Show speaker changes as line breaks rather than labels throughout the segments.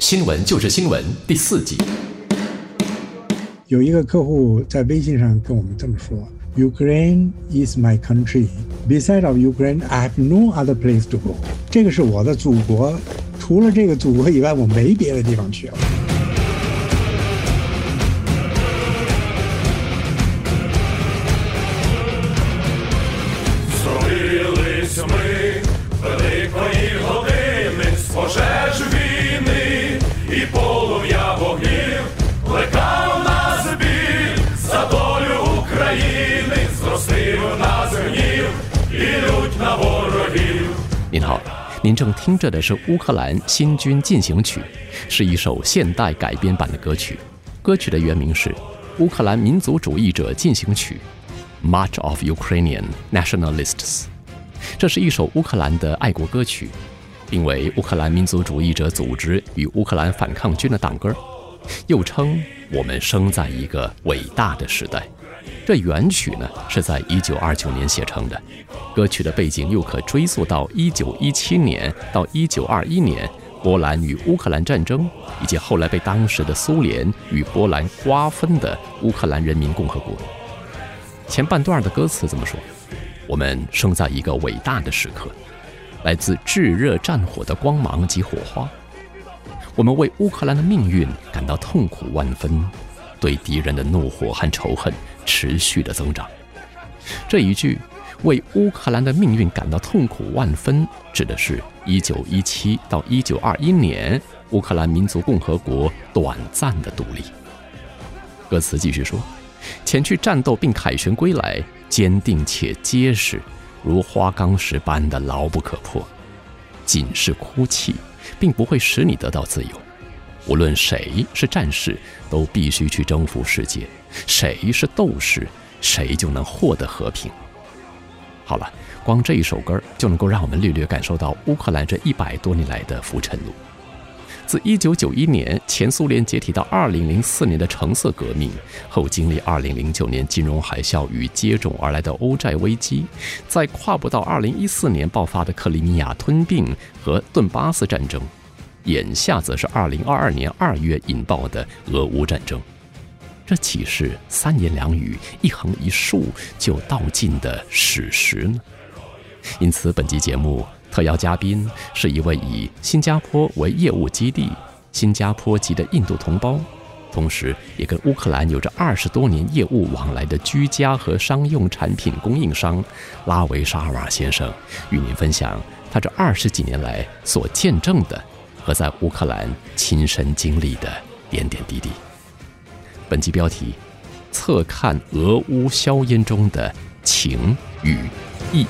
新闻就是新闻第四集。
有一个客户在微信上跟我们这么说：“Ukraine is my country. Beside of Ukraine, I have no other place to go。”这个是我的祖国，除了这个祖国以外，我没别的地方去了。
您正听着的是乌克兰新军进行曲，是一首现代改编版的歌曲。歌曲的原名是《乌克兰民族主义者进行曲》（March of Ukrainian Nationalists）。这是一首乌克兰的爱国歌曲，并为乌克兰民族主义者组织与乌克兰反抗军的党歌，又称《我们生在一个伟大的时代》。这原曲呢是在1929年写成的，歌曲的背景又可追溯到1917年到1921年波兰与乌克兰战争，以及后来被当时的苏联与波兰瓜分的乌克兰人民共和国。前半段的歌词怎么说：“我们生在一个伟大的时刻，来自炙热战火的光芒及火花。我们为乌克兰的命运感到痛苦万分，对敌人的怒火和仇恨持续的增长。”这一句“为乌克兰的命运感到痛苦万分”指的是1917到1921年乌克兰民族共和国短暂的独立。歌词继续说。前去战斗并凯旋归来，坚定且结实，如花岗石般的牢不可破。仅是哭泣，并不会使你得到自由。无论谁是战士，都必须去征服世界；谁是斗士，谁就能获得和平。好了，光这一首歌就能够让我们略略感受到乌克兰这一百多年来的浮沉路。自1991年前苏联解体到2004年的橙色革命后，经历2009年金融海啸与接踵而来的欧债危机，再跨不到2014年爆发的克里米亚吞并和顿巴斯战争，眼下则是2022年2月引爆的俄乌战争，这岂是三言两语、一横一竖就道尽的史实呢？因此，本集节目。特邀嘉宾是一位以新加坡为业务基地、新加坡籍的印度同胞，同时也跟乌克兰有着二十多年业务往来的居家和商用产品供应商拉维沙瓦先生，与您分享他这二十几年来所见证的和在乌克兰亲身经历的点点滴滴。本集标题：侧看俄乌硝烟中的情与义。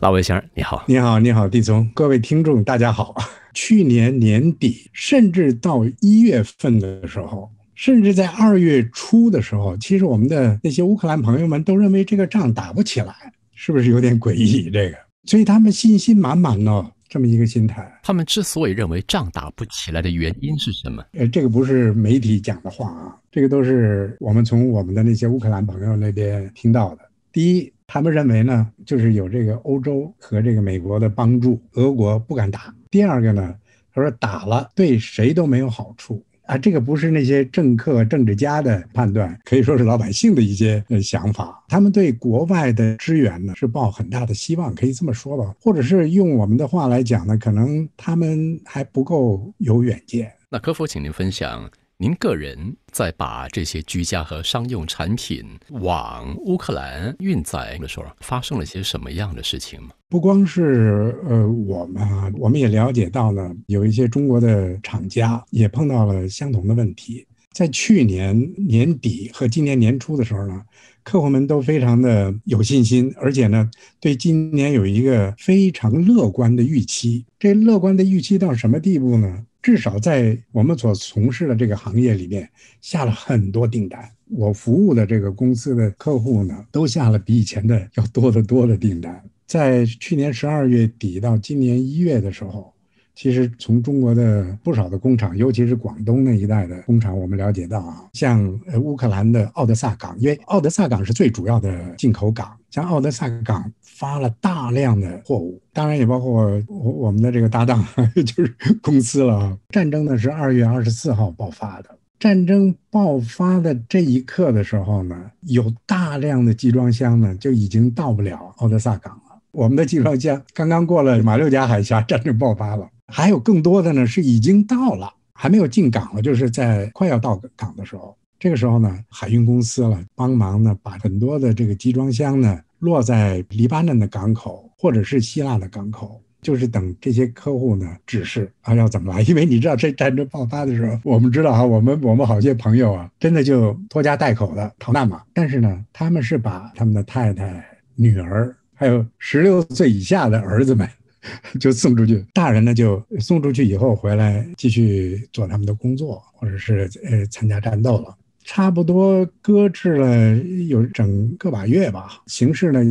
老魏先生，你好！
你好，你好，地聪，各位听众，大家好。去年年底，甚至到一月份的时候，甚至在二月初的时候，其实我们的那些乌克兰朋友们都认为这个仗打不起来，是不是有点诡异？这个，所以他们信心满满呢，这么一个心态。
他们之所以认为仗打不起来的原因是什么？
呃，这个不是媒体讲的话啊，这个都是我们从我们的那些乌克兰朋友那边听到的。第一。他们认为呢，就是有这个欧洲和这个美国的帮助，俄国不敢打。第二个呢，他说打了对谁都没有好处啊。这个不是那些政客、政治家的判断，可以说是老百姓的一些呃想法。他们对国外的支援呢是抱很大的希望，可以这么说吧。或者是用我们的话来讲呢，可能他们还不够有远见。
那可否请您分享？您个人在把这些居家和商用产品往乌克兰运载的时候，发生了些什么样的事情吗？
不光是呃我们啊，我们也了解到呢，有一些中国的厂家也碰到了相同的问题。在去年年底和今年年初的时候呢，客户们都非常的有信心，而且呢，对今年有一个非常乐观的预期。这乐观的预期到什么地步呢？至少在我们所从事的这个行业里面，下了很多订单。我服务的这个公司的客户呢，都下了比以前的要多得多的订单。在去年十二月底到今年一月的时候，其实从中国的不少的工厂，尤其是广东那一带的工厂，我们了解到啊，像呃乌克兰的奥德萨港，因为奥德萨港是最主要的进口港，像奥德萨港发了大量的货物，当然也包括我我们的这个搭档 就是公司了啊。战争呢是二月二十四号爆发的，战争爆发的这一刻的时候呢，有大量的集装箱呢就已经到不了奥德萨港了。我们的集装箱刚刚过了马六甲海峡，战争爆发了。还有更多的呢，是已经到了，还没有进港了，就是在快要到港的时候。这个时候呢，海运公司了帮忙呢，把很多的这个集装箱呢落在黎巴嫩的港口或者是希腊的港口，就是等这些客户呢指示啊要怎么来。因为你知道这战争爆发的时候，我们知道啊，我们我们好些朋友啊，真的就拖家带口的逃难嘛。但是呢，他们是把他们的太太、女儿，还有十六岁以下的儿子们。就送出去，大人呢就送出去以后回来继续做他们的工作，或者是呃参加战斗了。差不多搁置了有整个把月吧，形势呢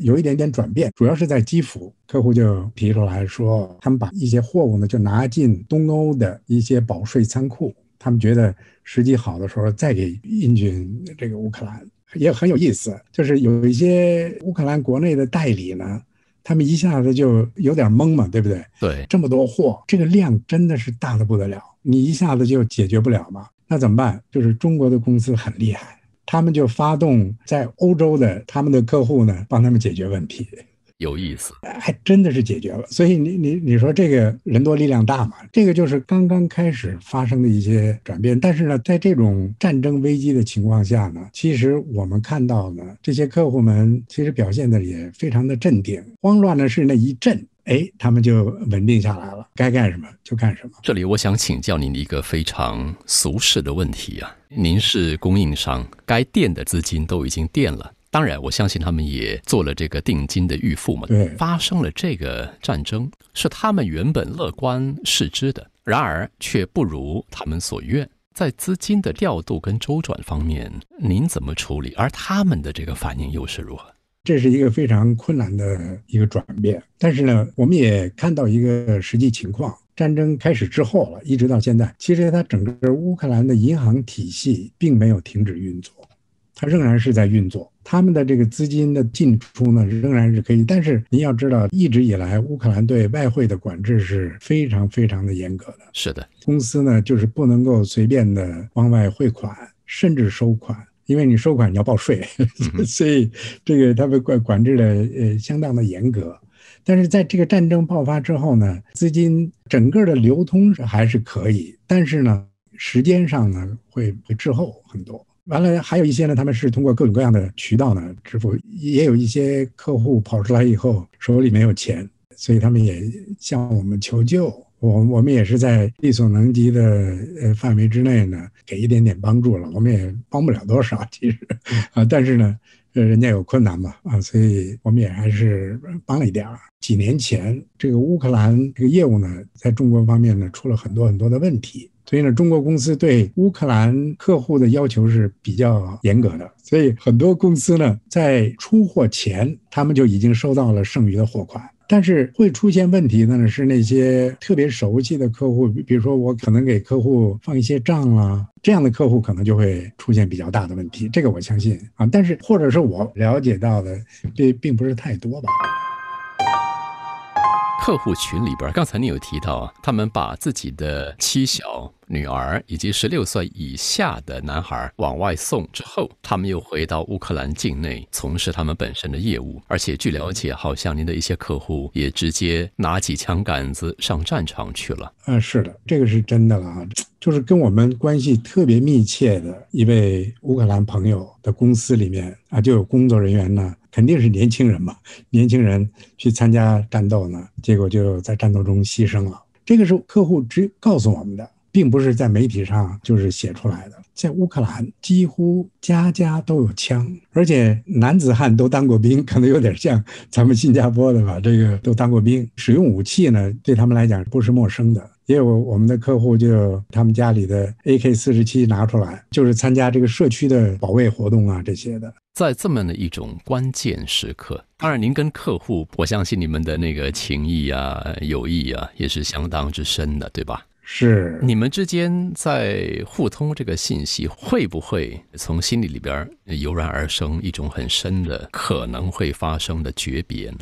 有一点点转变，主要是在基辅，客户就提出来说，他们把一些货物呢就拿进东欧的一些保税仓库，他们觉得时机好的时候再给印军这个乌克兰，也很有意思，就是有一些乌克兰国内的代理呢。他们一下子就有点懵嘛，对不对？
对，
这么多货，这个量真的是大的不得了，你一下子就解决不了嘛？那怎么办？就是中国的公司很厉害，他们就发动在欧洲的他们的客户呢，帮他们解决问题。
有意思，
还真的是解决了。所以你你你说这个人多力量大嘛？这个就是刚刚开始发生的一些转变。但是呢，在这种战争危机的情况下呢，其实我们看到呢，这些客户们其实表现的也非常的镇定。慌乱的是那一阵，哎，他们就稳定下来了，该干什么就干什么。
这里我想请教您一个非常俗世的问题啊，您是供应商，该垫的资金都已经垫了。当然，我相信他们也做了这个定金的预付嘛。
对，
发生了这个战争，是他们原本乐观视之的，然而却不如他们所愿。在资金的调度跟周转方面，您怎么处理？而他们的这个反应又是如何？
这是一个非常困难的一个转变。但是呢，我们也看到一个实际情况：战争开始之后了，一直到现在，其实它整个乌克兰的银行体系并没有停止运作。它仍然是在运作，他们的这个资金的进出呢，仍然是可以。但是您要知道，一直以来乌克兰对外汇的管制是非常非常的严格的。
是的，
公司呢就是不能够随便的往外汇款，甚至收款，因为你收款你要报税，所以这个他们管管制的呃相当的严格。但是在这个战争爆发之后呢，资金整个的流通还是可以，但是呢，时间上呢会会滞后很多。完了，还有一些呢，他们是通过各种各样的渠道呢支付，也有一些客户跑出来以后手里没有钱，所以他们也向我们求救。我我们也是在力所能及的呃范围之内呢，给一点点帮助了。我们也帮不了多少，其实 啊，但是呢，人家有困难嘛啊，所以我们也还是帮了一点儿。几年前，这个乌克兰这个业务呢，在中国方面呢，出了很多很多的问题。所以呢，中国公司对乌克兰客户的要求是比较严格的，所以很多公司呢，在出货前，他们就已经收到了剩余的货款。但是会出现问题的呢，是那些特别熟悉的客户，比如说我可能给客户放一些账啊，这样的客户可能就会出现比较大的问题。这个我相信啊，但是或者是我了解到的，这并不是太多吧。
客户群里边，刚才你有提到，他们把自己的妻小。女儿以及十六岁以下的男孩往外送之后，他们又回到乌克兰境内从事他们本身的业务。而且据了解，好像您的一些客户也直接拿起枪杆子上战场去了。
嗯，是的，这个是真的了啊。就是跟我们关系特别密切的一位乌克兰朋友的公司里面啊，就有工作人员呢，肯定是年轻人嘛，年轻人去参加战斗呢，结果就在战斗中牺牲了。这个是客户直告诉我们的。并不是在媒体上就是写出来的，在乌克兰几乎家家都有枪，而且男子汉都当过兵，可能有点像咱们新加坡的吧，这个都当过兵，使用武器呢对他们来讲不是陌生的。也有我们的客户就他们家里的 AK 四十七拿出来，就是参加这个社区的保卫活动啊这些的。
在这么的一种关键时刻，当然您跟客户，我相信你们的那个情谊啊、友谊啊，也是相当之深的，对吧？
是
你们之间在互通这个信息，会不会从心里里边油然而生一种很深的可能会发生的诀别呢？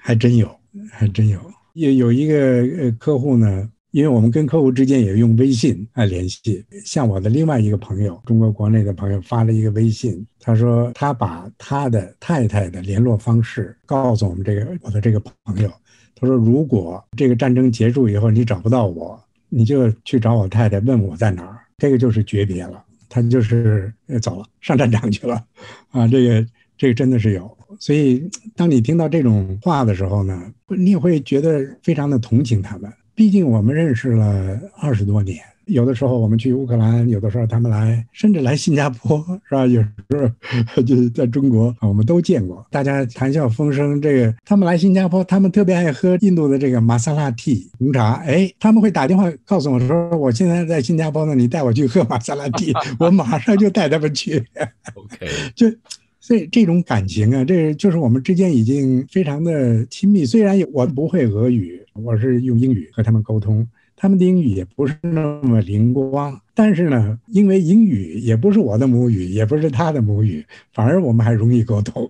还真有，还真有。有有一个呃客户呢，因为我们跟客户之间也用微信啊联系。像我的另外一个朋友，中国国内的朋友发了一个微信，他说他把他的太太的联络方式告诉我们这个我的这个朋友。他说：“如果这个战争结束以后你找不到我，你就去找我太太，问我在哪儿。这个就是诀别了，他就是走了，上战场去了。啊，这个这个真的是有。所以，当你听到这种话的时候呢，你也会觉得非常的同情他们。毕竟我们认识了二十多年。”有的时候我们去乌克兰，有的时候他们来，甚至来新加坡，是吧？有时候 就是在中国，我们都见过。大家谈笑风生。这个他们来新加坡，他们特别爱喝印度的这个玛莎拉蒂红茶。哎，他们会打电话告诉我说：“我现在在新加坡呢，你带我去喝玛莎拉蒂。”我马上就带他们去。
OK，
就所以这种感情啊，这就是我们之间已经非常的亲密。虽然我不会俄语，我是用英语和他们沟通。他们的英语也不是那么灵光，但是呢，因为英语也不是我的母语，也不是他的母语，反而我们还容易沟通。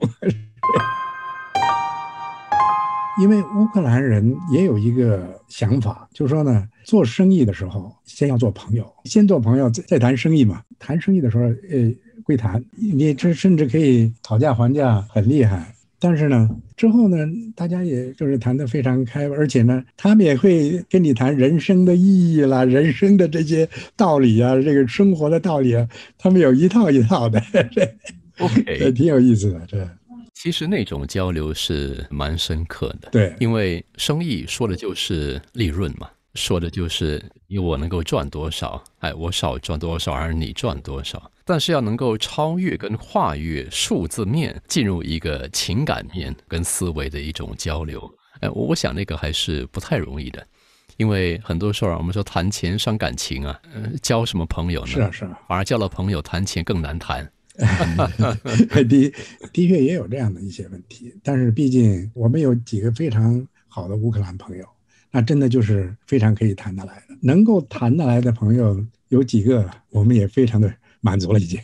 因为乌克兰人也有一个想法，就是说呢，做生意的时候先要做朋友，先做朋友再再谈生意嘛。谈生意的时候，呃，会谈，你这甚至可以讨价还价，很厉害。但是呢，之后呢，大家也就是谈得非常开，而且呢，他们也会跟你谈人生的意义啦，人生的这些道理啊，这个生活的道理啊，他们有一套一套的，
OK，
挺有意思的。这
其实那种交流是蛮深刻的，
对，
因为生意说的就是利润嘛。说的就是因为我能够赚多少，哎，我少赚多少，而你赚多少。但是要能够超越跟跨越数字面，进入一个情感面跟思维的一种交流，哎，我我想那个还是不太容易的，因为很多时候我们说谈钱伤感情啊，呃，交什么朋友呢？
是啊是啊，
反而交了朋友谈钱更难谈。
的的确也有这样的一些问题，但是毕竟我们有几个非常好的乌克兰朋友。那真的就是非常可以谈得来的，能够谈得来的朋友有几个，我们也非常的满足了已经。